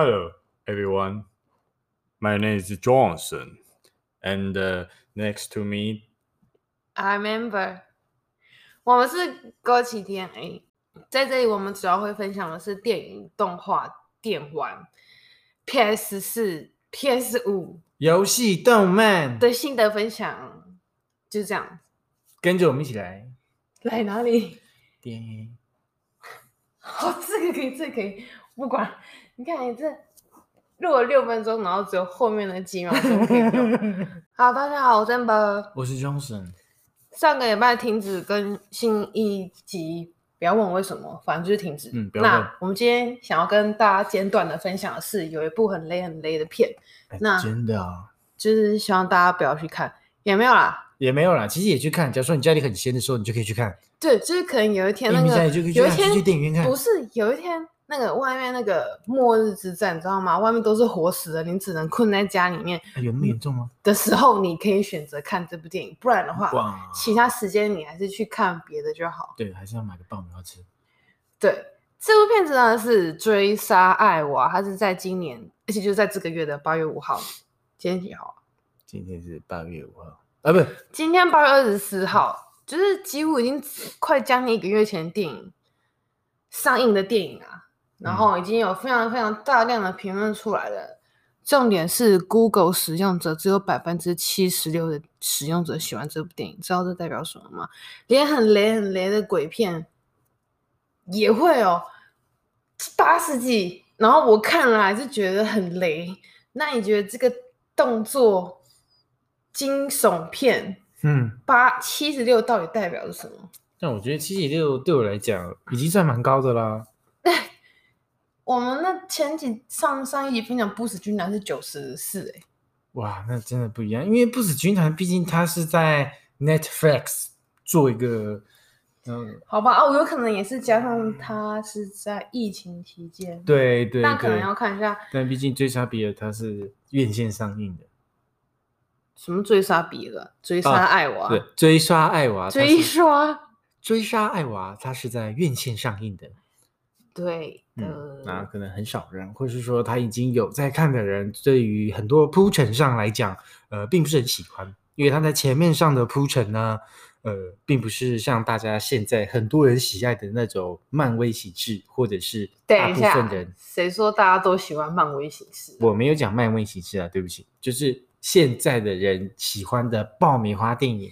Hello, everyone. My name is Johnson, and uh, next to me, I remember. 我们是歌奇 DNA，在这里我们主要会分享的是电影、动画、电玩、PS 四、PS 五游戏、动漫的心得分享，就这样。跟着我们一起来，来哪里？电影。好，这个可以，这个可以，不管。你看，你这录了六分钟，然后只有后面的几秒钟可以用。好，大家好，我是 Amber，我是 Johnson。上个礼拜停止更新一集，不要问我为什么，反正就是停止。嗯，那我们今天想要跟大家简短的分享的是，有一部很雷很雷的片。欸、那真的啊，就是希望大家不要去看，也没有啦，也没有啦。其实也去看，假如说你家里很闲的时候，你就可以去看。对，就是可能有一天那个，有一天去电影院看，不是有一天。那个外面那个末日之战，你知道吗？外面都是活死人，你只能困在家里面。有那么严重吗？的时候，你可以选择看这部电影，不然的话，其他时间你还是去看别的就好。对，还是要买个爆米花吃。对，这部片子呢是《追杀爱娃》，它是在今年，而且就在这个月的八月五号。今天几号？今天是八月五号啊，不，今天八月二十四号，就是几乎已经快将近一个月前的电影上映的电影啊。然后已经有非常非常大量的评论出来了，嗯、重点是 Google 使用者只有百分之七十六的使用者喜欢这部电影，知道这代表什么吗？连很雷很雷的鬼片也会哦，八十几，然后我看了还是觉得很雷。那你觉得这个动作惊悚片，嗯，八七十六到底代表着什么？但我觉得七十六对我来讲已经算蛮高的啦。我们那前几上上一集分享不死军团是九十四哎，哇，那真的不一样，因为不死军团毕竟它是在 Netflix 做一个，嗯，好吧，哦，有可能也是加上它是在疫情期间，对对，那可能要看一下。但毕竟追杀比尔它是院线上映的，什么追杀比尔？追杀艾娃？啊、对，追杀艾娃，追杀追杀艾娃，它是在院线上映的。对，嗯，那可能很少人，或是说他已经有在看的人，对于很多铺陈上来讲，呃，并不是很喜欢，因为他在前面上的铺陈呢，呃，并不是像大家现在很多人喜爱的那种漫威形式，或者是大部分人，谁说大家都喜欢漫威形式？我没有讲漫威形式啊，对不起，就是现在的人喜欢的爆米花电影，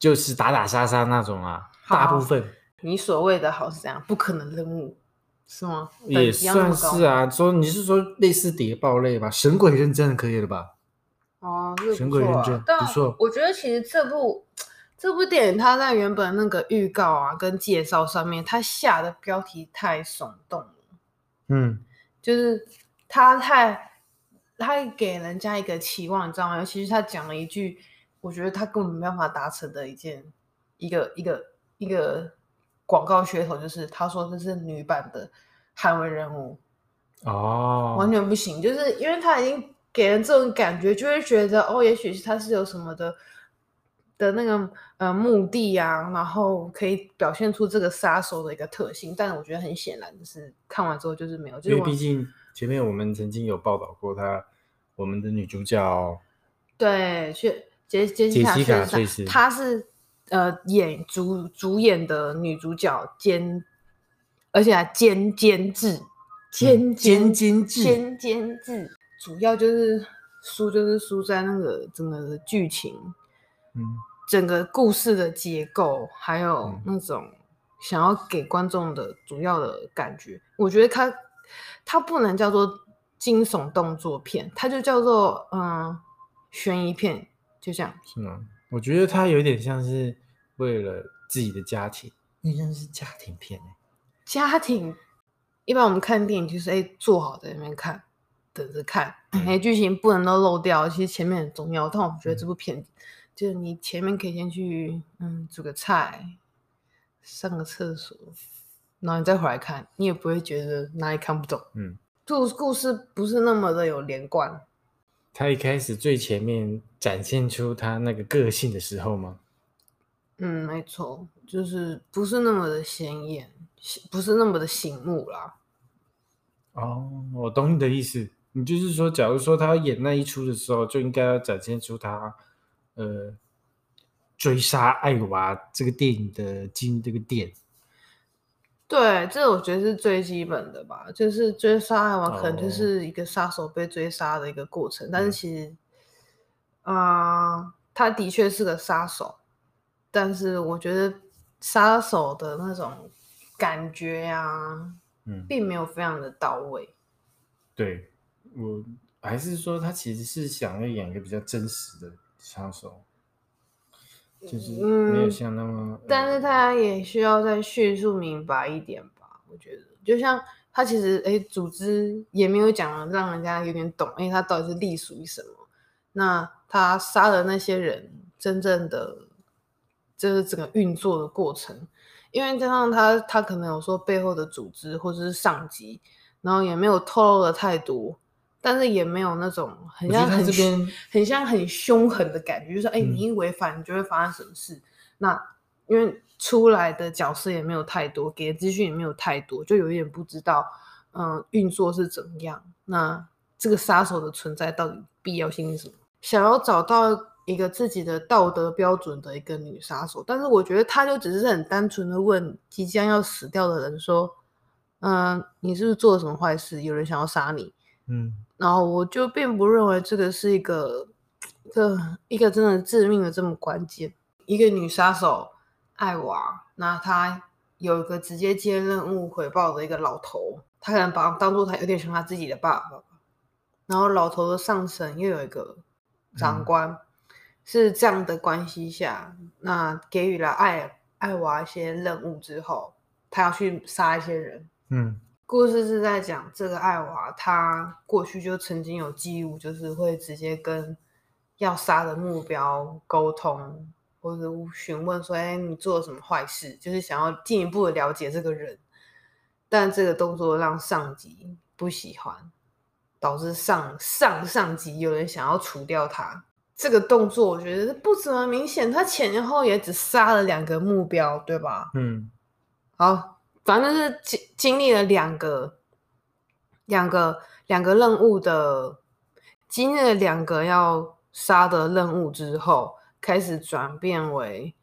就是打打杀杀那种啊，大部分。你所谓的好是这样，不可能任务。是吗？也算是啊。说你是说类似谍报类吧？神鬼认证可以了吧？哦，啊、神鬼认证不错。我觉得其实这部这部电影，它在原本那个预告啊跟介绍上面，它下的标题太耸动了。嗯，就是它太它给人家一个期望，你知道吗？尤其是他讲了一句，我觉得他根本没办法达成的一件一个一个一个。广告噱头就是他说这是女版的捍卫任务哦，完全不行，就是因为他已经给人这种感觉，就会觉得哦，也许是他是有什么的的那个呃目的啊，然后可以表现出这个杀手的一个特性，但我觉得很显然就是看完之后就是没有，就是、因为毕竟前面我们曾经有报道过他，我们的女主角对，杰杰杰西卡·她是。呃，演主主演的女主角兼，而且还兼监制，兼监监制，兼监制，主要就是输就是输在那个整个的剧情，嗯，整个故事的结构，还有那种想要给观众的主要的感觉，嗯、我觉得它它不能叫做惊悚动作片，它就叫做嗯悬疑片，就这样，是吗？我觉得它有点像是为了自己的家庭，那真是家庭片哎。家庭一般我们看电影就是哎坐好在那边看，等着看，哎剧情不能都漏掉，其实前面很重要。但我觉得这部片、嗯、就是你前面可以先去嗯煮个菜，上个厕所，然后你再回来看，你也不会觉得哪里看不懂。嗯，故故事不是那么的有连贯。他一开始最前面展现出他那个个性的时候吗？嗯，没错，就是不是那么的显眼，不是那么的醒目啦。哦，我懂你的意思。你就是说，假如说他要演那一出的时候，就应该要展现出他呃追杀艾娃这个电影的进这个点。对，这我觉得是最基本的吧，就是追杀艾娃可能就是一个杀手被追杀的一个过程，哦、但是其实，啊、呃，他的确是个杀手，但是我觉得杀手的那种感觉呀、啊，嗯，并没有非常的到位。对，我还是说他其实是想要演一个比较真实的杀手。就是没有像那么，嗯，但是他也需要再叙述明白一点吧。我觉得，就像他其实，哎，组织也没有讲让人家有点懂，哎，他到底是隶属于什么？那他杀了那些人，真正的就是整个运作的过程，因为加上他，他可能有说背后的组织或者是上级，然后也没有透露的太多。但是也没有那种很像很很像很凶狠的感觉，就是说，哎、欸，你一违反，你就会发生什么事？嗯、那因为出来的角色也没有太多，给的资讯也没有太多，就有一点不知道，嗯、呃，运作是怎么样？那这个杀手的存在到底必要性是什么？想要找到一个自己的道德标准的一个女杀手，但是我觉得她就只是很单纯的问即将要死掉的人说，嗯、呃，你是不是做了什么坏事？有人想要杀你？嗯。然后我就并不认为这个是一个，这一个真的致命的这么关键。一个女杀手艾娃，那她有一个直接接任务回报的一个老头，他可能把当做他有点像他自己的爸爸。然后老头的上层又有一个长官，嗯、是这样的关系下，那给予了艾艾娃一些任务之后，他要去杀一些人。嗯。故事是在讲这个艾娃，他过去就曾经有记录，就是会直接跟要杀的目标沟通，或者询问说：“哎，你做了什么坏事？”就是想要进一步的了解这个人。但这个动作让上级不喜欢，导致上上上级有人想要除掉他。这个动作我觉得不怎么明显，他前后也只杀了两个目标，对吧？嗯，好。反正是经经历了两个、两个、两个任务的，经历了两个要杀的任务之后，开始转变为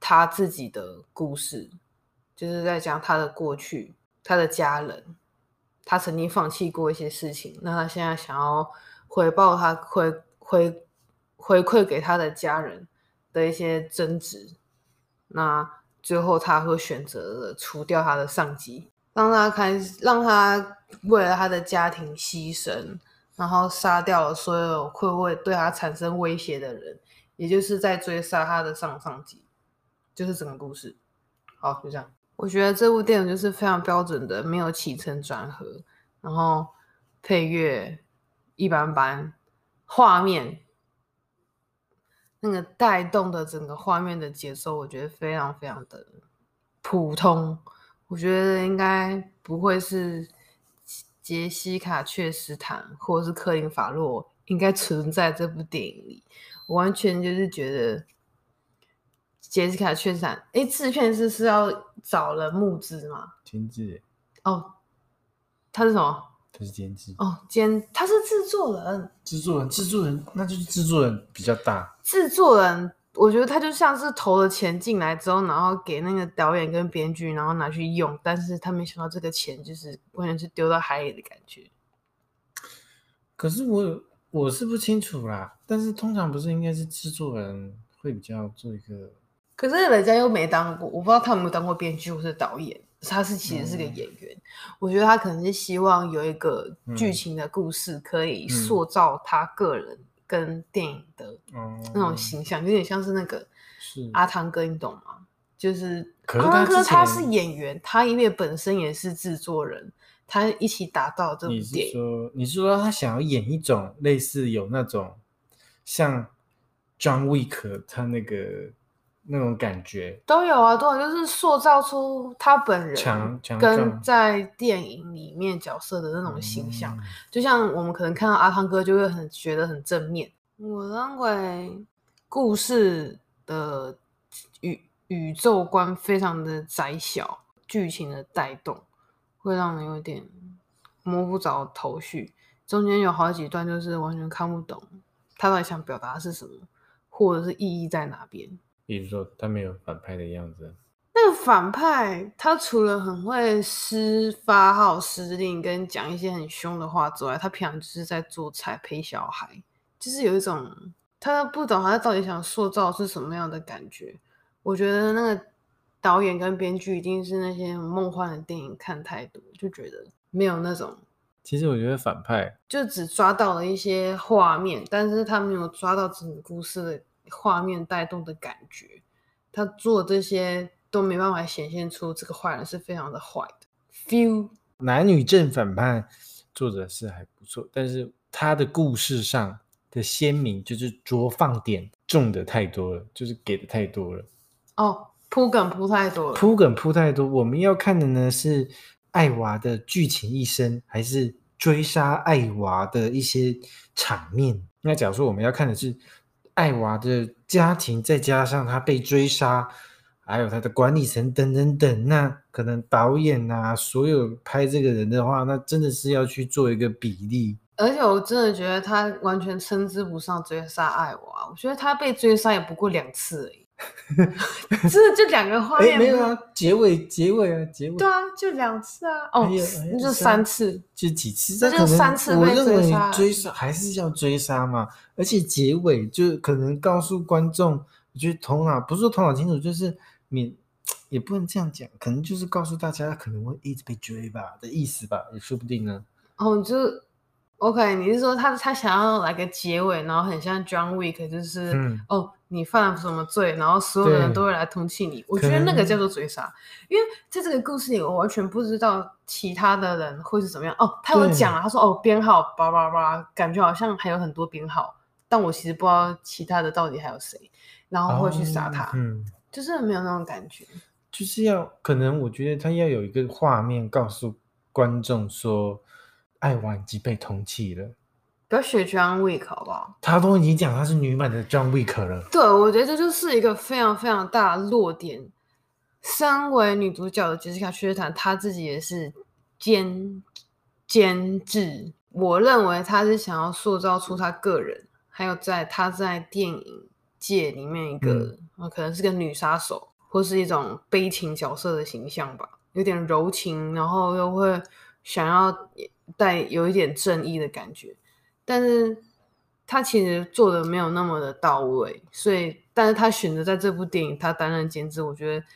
他自己的故事，就是在讲他的过去、他的家人，他曾经放弃过一些事情，那他现在想要回报他回回回馈给他的家人的一些争执，那。最后，他会选择了除掉他的上级，让他开，让他为了他的家庭牺牲，然后杀掉了所有会为对他产生威胁的人，也就是在追杀他的上上级，就是整个故事。好，就这样。我觉得这部电影就是非常标准的，没有起承转合，然后配乐一般般，画面。那个带动的整个画面的节奏，我觉得非常非常的普通。我觉得应该不会是杰西卡·确斯坦或者是克林·法洛应该存在这部电影里。我完全就是觉得杰西卡·确斯坦，哎，制片是是要找人募资吗？亲自。哦，他是什么？他是监制哦，监他是制作人，制作人，制作人，那就是制作人比较大。制作人，我觉得他就像是投了钱进来之后，然后给那个导演跟编剧，然后拿去用，但是他没想到这个钱就是完全是丢到海里的感觉。可是我我是不清楚啦，但是通常不是应该是制作人会比较做一个，可是人家又没当过，我不知道他有没有当过编剧或是导演。他是其实是个演员，嗯、我觉得他可能是希望有一个剧情的故事，可以塑造他个人跟电影的那种形象，嗯、有点像是那个阿汤哥，你懂吗？就是阿汤哥他是演员，他因为本身也是制作人，他一起打造这部电影。你是说，你是说他想要演一种类似有那种像 John Wick 他那个？那种感觉都有啊，都有，就是塑造出他本人跟在电影里面角色的那种形象。就像我们可能看到阿汤哥，就会很觉得很正面。我认为故事的宇宇宙观非常的窄小，剧情的带动会让人有点摸不着头绪，中间有好几段就是完全看不懂他到底想表达的是什么，或者是意义在哪边。比如说他没有反派的样子。那个反派他除了很会施发号施令跟讲一些很凶的话之外，他平常就是在做菜陪小孩，就是有一种他不懂他到底想塑造是什么样的感觉。我觉得那个导演跟编剧一定是那些梦幻的电影看太多，就觉得没有那种。其实我觉得反派就只抓到了一些画面，但是他没有抓到整个故事的画面带动的感觉。他做这些。都没办法显现出这个坏人是非常的坏的。Feel 男女正反派做的是还不错，但是他的故事上的鲜明就是着放点重的太多了，就是给的太多了。哦，铺梗铺太多了，铺梗铺太多。我们要看的呢是艾娃的剧情一生，还是追杀艾娃的一些场面？那假如说我们要看的是艾娃的家庭，再加上他被追杀。还有他的管理层等等等，那可能导演啊，所有拍这个人的话，那真的是要去做一个比例。而且我真的觉得他完全称之不上追杀艾娃，我觉得他被追杀也不过两次而已，真的就两个画面、欸。没有啊，结尾结尾啊，结尾。对啊，就两次啊。哦，那就三次，就几次？这就三次被追杀。追杀还是要追杀嘛？而且结尾就可能告诉观众，我觉得头脑不是说头脑清楚，就是。免也不能这样讲，可能就是告诉大家可能会一直被追吧的意思吧，也说不定呢。哦，就 OK，你是说他他想要来个结尾，然后很像 John Wick，就是、嗯、哦，你犯了什么罪，然后所有人都会来通缉你。我觉得那个叫做追杀，因为在这个故事里，我完全不知道其他的人会是怎么样。哦，他有讲啊，他说哦编号叭叭叭，感觉好像还有很多编号，但我其实不知道其他的到底还有谁，然后会去杀他。哦、嗯。就是没有那种感觉，就是要可能我觉得他要有一个画面告诉观众说，爱娃已经被通缉了。不要学 John Wick 好不好？他都已经讲他是女版的 John Wick 了。对，我觉得这就是一个非常非常大的弱点。身为女主角的杰西卡·薛坦，她自己也是监监制。我认为她是想要塑造出她个人，还有在她在电影界里面一个。嗯可能是个女杀手，或是一种悲情角色的形象吧，有点柔情，然后又会想要带有一点正义的感觉，但是他其实做的没有那么的到位，所以，但是他选择在这部电影他担任监制，我觉得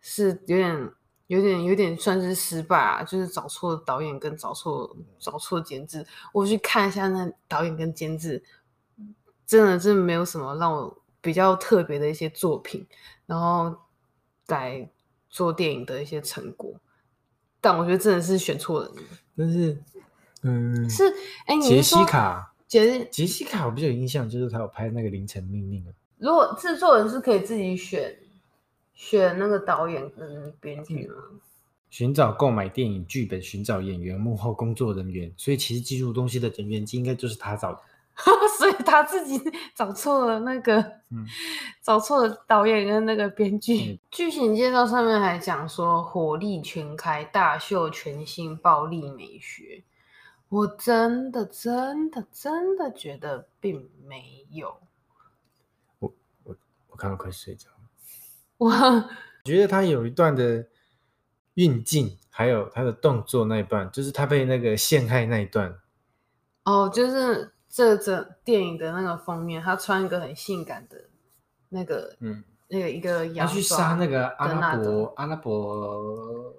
是有点、有点、有点算是失败啊，就是找错导演跟找错、找错监制。我去看一下那导演跟监制，真的是没有什么让我。比较特别的一些作品，然后来做电影的一些成果，但我觉得真的是选错人了。但是，嗯，是哎，杰西卡，杰杰西卡，我比较有印象，就是他有拍那个《凌晨命令》啊。如果制作人是可以自己选选那个导演跟编剧吗？寻找购买电影剧本、寻找演员、幕后工作人员，所以其实记录东西的人员应该就是他找的。所以他自己 找错了那个，嗯、找错了导演跟那个编剧。剧、嗯、情介绍上面还讲说火力全开，大秀全新暴力美学。我真的真的真的觉得并没有。我我我看到快睡着了。我觉得他有一段的运镜，还有他的动作那一段，就是他被那个陷害那一段。哦，就是。这这电影的那个封面，他穿一个很性感的那个，嗯，那个一个他去杀那个阿拉伯阿拉伯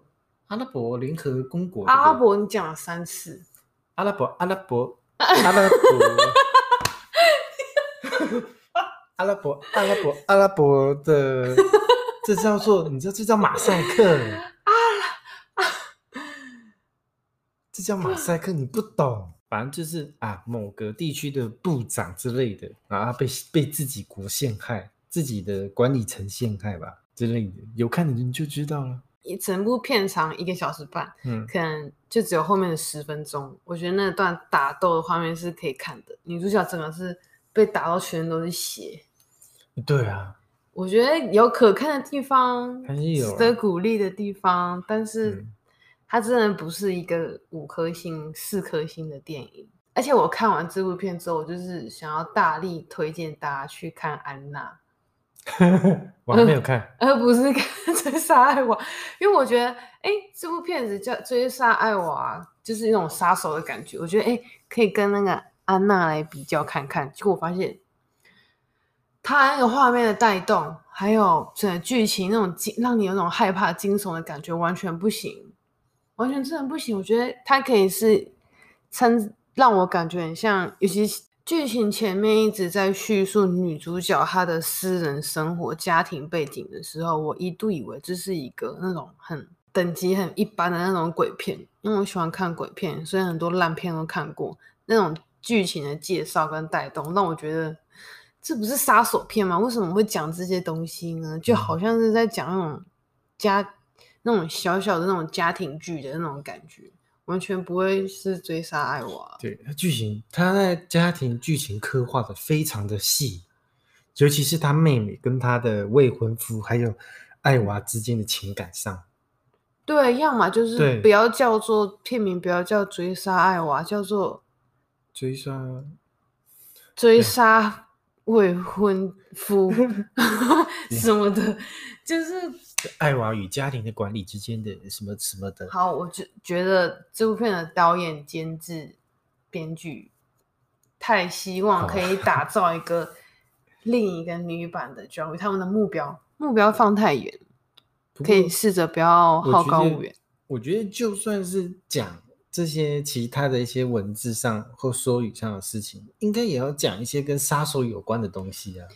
阿拉伯联合公国。阿拉伯，你讲了三次。阿拉伯阿拉伯阿拉伯阿拉伯阿拉伯阿拉伯的，这叫做你知道这叫马赛克。啊啊，这叫马赛克，你不懂。反正就是啊，某个地区的部长之类的，然后被被自己国陷害，自己的管理层陷害吧之类的，有看的人就知道了。一整部片长一个小时半，嗯，可能就只有后面的十分钟。我觉得那段打斗的画面是可以看的，女主角整个是被打到全身都是血。对啊，我觉得有可看的地方，还是有值得鼓励的地方，但是。嗯它真的不是一个五颗星、四颗星的电影。而且我看完这部片之后，我就是想要大力推荐大家去看安娜。我还没有看，而不是看《追杀爱娃》，因为我觉得，哎，这部片子叫《追杀爱娃》，就是那种杀手的感觉。我觉得，哎，可以跟那个安娜来比较看看。结果我发现，他那个画面的带动，还有整个剧情那种惊，让你有那种害怕、惊悚的感觉，完全不行，完全真的不行。我觉得它可以是称让我感觉很像，尤其。剧情前面一直在叙述女主角她的私人生活、家庭背景的时候，我一度以为这是一个那种很等级很一般的那种鬼片，因为我喜欢看鬼片，所以很多烂片都看过。那种剧情的介绍跟带动，让我觉得这不是杀手片吗？为什么会讲这些东西呢？就好像是在讲那种家那种小小的那种家庭剧的那种感觉。完全不会是追杀爱娃。对，他剧情，他在家庭剧情刻画的非常的细，尤其是他妹妹跟他的未婚夫还有爱娃之间的情感上。对，要么就是不要叫做片名，不要叫追杀爱娃，叫做追杀追杀未婚夫 什么的，就是。爱娃与家庭的管理之间的什么什么的。好，我觉觉得这部片的导演、监制、编剧太希望可以 打造一个另一个女版的 John Wick，他们的目标目标放太远，可以试着不要好高骛远。我觉得就算是讲这些其他的一些文字上或说语上的事情，应该也要讲一些跟杀手有关的东西啊。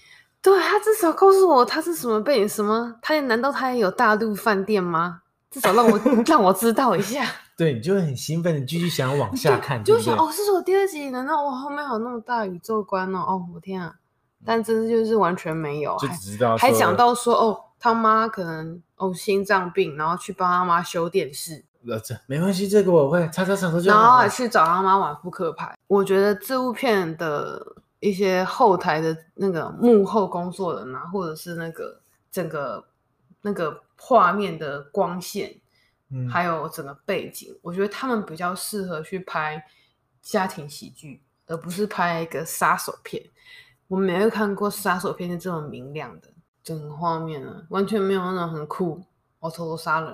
对，他至少告诉我他是什么背景，什么他难道他也有大陆饭店吗？至少让我 让我知道一下。对，你就会很兴奋的继续想往下看，就想哦，这是我第二集，难道我后面还有那么大宇宙观哦？哦，我天啊！但真的就是完全没有，就只知道还讲到说哦，他妈可能哦心脏病，然后去帮他妈修电视。呃，这没关系，这个我会擦擦擦就。然后还去找他妈玩扑克牌。我觉得这部片的。一些后台的那个幕后工作人啊，或者是那个整个那个画面的光线，嗯，还有整个背景，我觉得他们比较适合去拍家庭喜剧，而不是拍一个杀手片。我没有看过杀手片是这么明亮的，整个画面啊，完全没有那种很酷，我偷偷杀人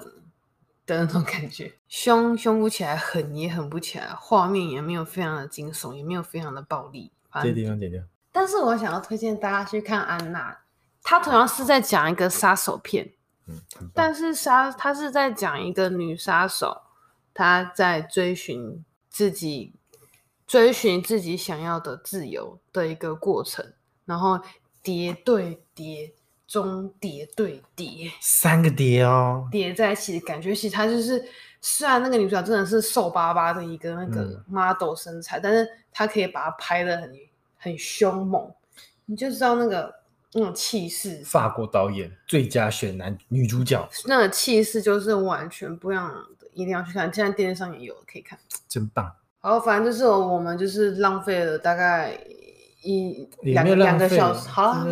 的那种感觉，凶凶不起来，狠也狠不起来，画面也没有非常的惊悚，也没有非常的暴力。这地方剪掉。但是我想要推荐大家去看安娜，她同样是在讲一个杀手片，嗯，但是杀她是在讲一个女杀手，她在追寻自己，追寻自己想要的自由的一个过程，然后叠对叠中叠对叠，三个叠哦，叠在一起的感觉，其实她就是虽然那个女主角真的是瘦巴巴的一个那个 model 身材，嗯、但是她可以把它拍的很。很凶猛，你就知道那个那种气势。法国导演最佳选男女主角，那个气势就是完全不一样的，一定要去看。现在电视上也有可以看，真棒。好，反正就是我们就是浪费了大概一两两个小时。好，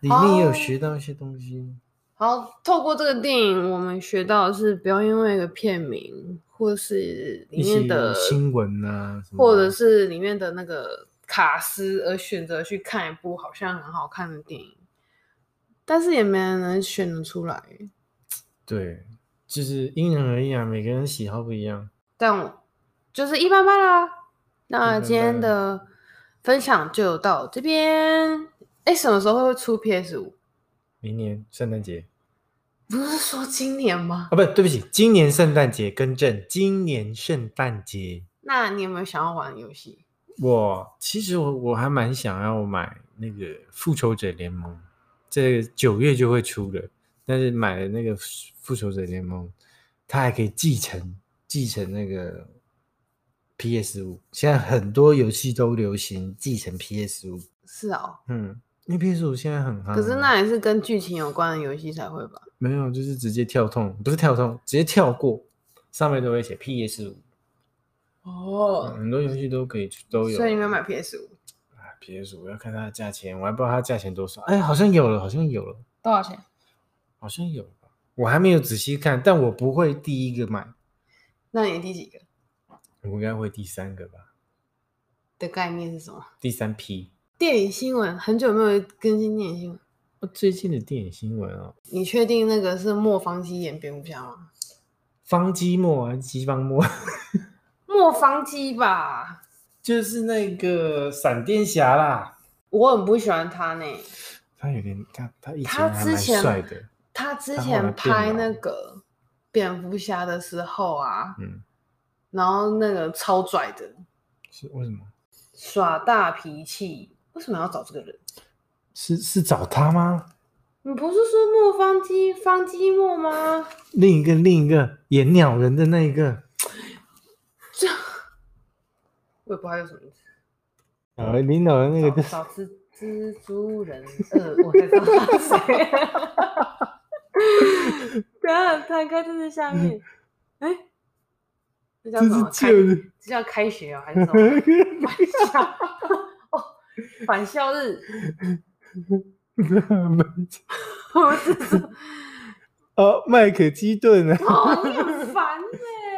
里面也有学到一些东西。好，透过这个电影，我们学到的是不要因为一个片名，或是里面的新闻啊，或者是里面的那个。卡斯而选择去看一部好像很好看的电影，但是也没人能选得出来。对，就是因人而异啊，每个人喜好不一样。但就是一般般啦。那今天的分享就到这边。哎，什么时候会出 PS 五？明年圣诞节。不是说今年吗？啊，不，对不起，今年圣诞节更正，今年圣诞节。那你有没有想要玩游戏？我其实我我还蛮想要买那个复仇者联盟，这九月就会出了。但是买了那个复仇者联盟，它还可以继承继承那个 PS 五。现在很多游戏都流行继承 PS 五。是哦，嗯，因为 PS 五现在很夯。可是那也是跟剧情有关的游戏才会吧？没有，就是直接跳痛，不是跳痛，直接跳过，上面都会写 PS 五。哦、嗯，很多游戏都可以都有，所以你没有买 PS 五？啊，PS 五要看它的价钱，我还不知道它价钱多少。哎，好像有了，好像有了，多少钱？好像有吧，我还没有仔细看，但我不会第一个买，那你第几个？我应该会第三个吧？的概念是什么？第三批电影新闻很久没有更新电影新闻。最近的电影新闻哦，你确定那个是莫方基演蝙蝠侠吗？方基莫还是基方莫？莫方基吧，就是那个闪电侠啦。我很不喜欢他呢。他有点，他他以前他之前帅的。他之前拍那个蝙蝠侠的时候啊，嗯，然后那个超拽的，是为什么？耍大脾气，为什么要找这个人？是是找他吗？你不是说莫方基方基莫吗？另一个另一个演鸟人的那一个，这我也不知道有什么意思。啊，领导人那个找蜘蜘蛛人二，我才知道他是谁。等下摊开这是下面，哎、欸，这叫什么？这叫开学哦，还是什么？返校哦，返校日。我只是哦，麦可基顿啊！哦，你很烦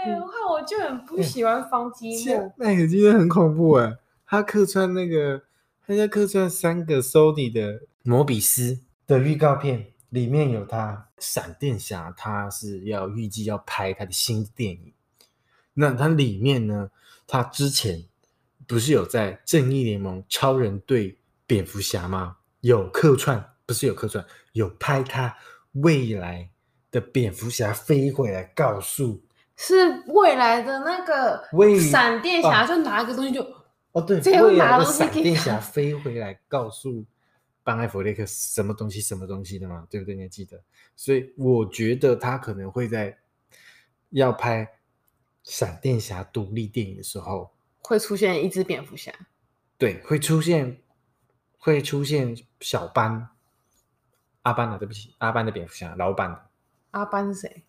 哎！就很不喜欢方基莫。麦可基顿很恐怖哎，他客串那个，他在客串三个 Sony 的摩比斯的预告片，里面有他。闪电侠他是要预计要拍他的新电影，那他里面呢，他之前不是有在正义联盟、超人队、蝙蝠侠吗？有客串，不是有客串，有拍他未来的蝙蝠侠飞回来告诉，是未来的那个闪电侠就拿一个东西就哦对，未来的闪电侠飞回来告诉班艾弗雷克什么东西什么东西的嘛，对不对？你还记得？所以我觉得他可能会在要拍闪电侠独立电影的时候会出现一只蝙蝠侠，对，会出现。会出现小班，阿班啊，对不起，阿班的蝙蝠侠，老版的。阿班是谁？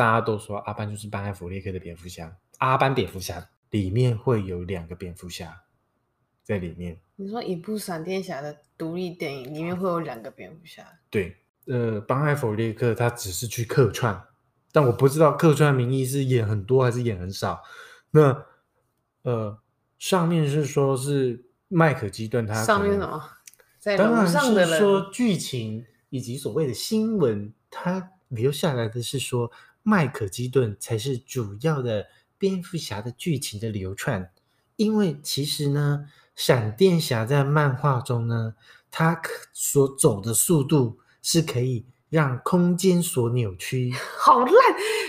大家都说阿班就是班艾弗列克的蝙蝠侠。阿班蝙蝠侠里面会有两个蝙蝠侠在里面。你说一部闪电侠的独立电影里面会有两个蝙蝠侠？对，呃，班艾弗列克他只是去客串，但我不知道客串名义是演很多还是演很少。那呃，上面是说是。麦克基顿他上面什么？在当然是说剧情以及所谓的新闻，他留下来的是说麦可基顿才是主要的蝙蝠侠的剧情的流窜，因为其实呢，闪电侠在漫画中呢，他所走的速度是可以让空间所扭曲。好烂，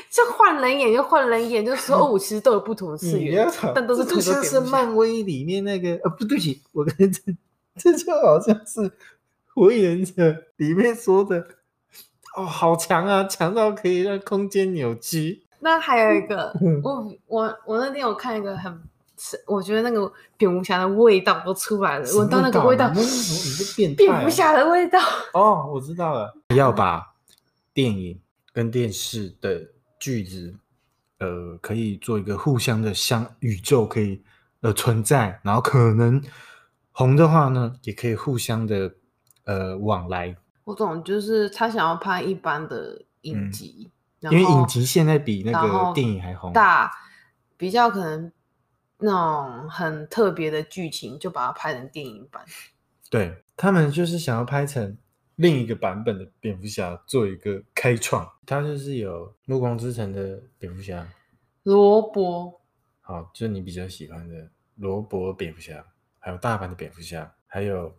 这换人演就换人演，就说哦，其实都有不同的次元，但都是。就像是漫威里面那个呃，不对不起，我跟 这这就好像是火影忍者里面说的哦，好强啊，强到可以让空间扭曲。那还有一个，我我我那天我看一个很，我觉得那个蝙蝠侠的味道都出来了，闻到那个味道，你是变态。蝙蝠侠的味道哦，我知道了，要把电影跟电视的。句子，呃，可以做一个互相的相宇宙，可以呃存在，然后可能红的话呢，也可以互相的呃往来。我懂，就是他想要拍一般的影集，嗯、因为影集现在比那个电影还红，大比较可能那种很特别的剧情，就把它拍成电影版。对，他们就是想要拍成。另一个版本的蝙蝠侠做一个开创，他就是有《暮光之城》的蝙蝠侠罗伯，好，就是你比较喜欢的罗伯蝙蝠侠，还有大阪的蝙蝠侠，还有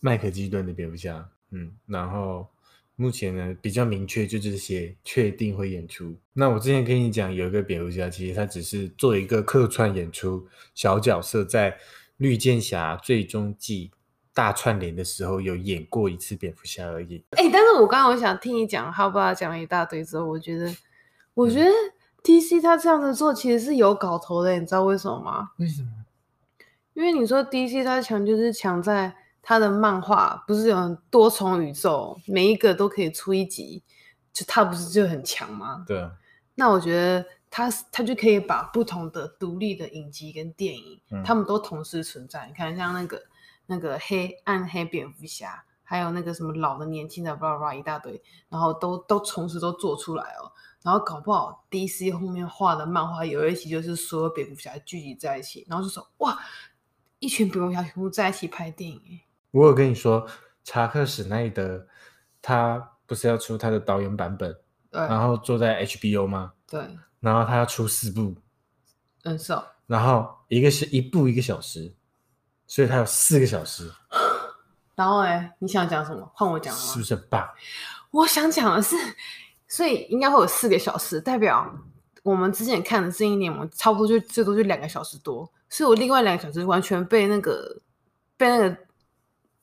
麦克基顿的蝙蝠侠，嗯，然后目前呢比较明确就这些确定会演出。那我之前跟你讲有一个蝙蝠侠，其实他只是做一个客串演出小角色，在绿箭侠最终季。大串联的时候有演过一次蝙蝠侠而已。哎、欸，但是我刚刚我想听你讲，好不好？讲了一大堆之后，我觉得，我觉得 DC 他这样子做其实是有搞头的，你知道为什么吗？为什么？因为你说 DC 他强就是强在他的漫画不是有很多重宇宙，每一个都可以出一集，就他不是就很强吗？对啊。那我觉得他他就可以把不同的独立的影集跟电影，嗯、他们都同时存在。你看，像那个。那个黑暗黑蝙蝠侠，还有那个什么老的、年轻的，巴拉巴拉一大堆，然后都都同时都做出来哦。然后搞不好 DC 后面画的漫画有一集就是所有蝙蝠侠聚集在一起，然后就说哇，一群蝙蝠侠全部在一起拍电影。我有跟你说，查克史奈德他不是要出他的导演版本，对，然后坐在 HBO 吗？对，然后他要出四部，嗯，是哦。然后一个是一部一个小时，所以他有四个小时。然后哎，你想讲什么？换我讲了吗？是不是很棒？我想讲的是，所以应该会有四个小时，代表我们之前看的这一年，我们差不多就最多就两个小时多。所以我另外两个小时完全被那个被那个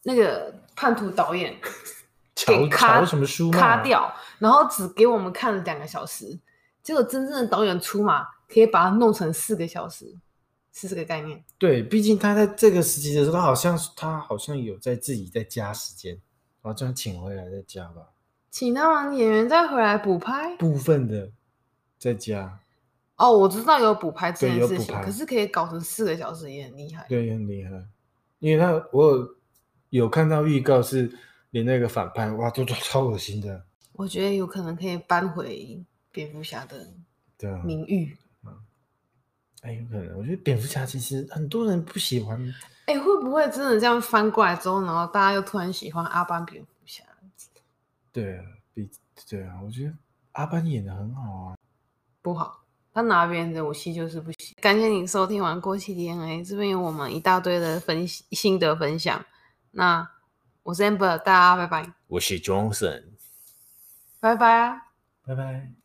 那个叛徒导演 给卡什么书卡掉，然后只给我们看了两个小时。结果真正的导演出马，可以把它弄成四个小时。是这个概念，对，毕竟他在这个时期的时候，他好像他好像有在自己在加时间，然后这样请回来再加吧，请他们演员再回来补拍部分的再加。哦，我知道有补拍这件事情，可是可以搞成四个小时也很厉害，对，也很厉害，因为他我有，有看到预告是连那个反派哇都都超恶心的，我觉得有可能可以扳回蝙蝠侠的名誉。哎，有可能。我觉得蝙蝠侠其实很多人不喜欢。哎，会不会真的这样翻过来之后，然后大家又突然喜欢阿班蝙蝠侠？对啊，比对啊，我觉得阿班演的很好啊。不好，他拿别人的武器就是不行。感谢你收听完《过气 DNA》，这边有我们一大堆的分心得分享。那我是 Amber，大家拜拜。我是 Johnson，拜拜啊，拜拜。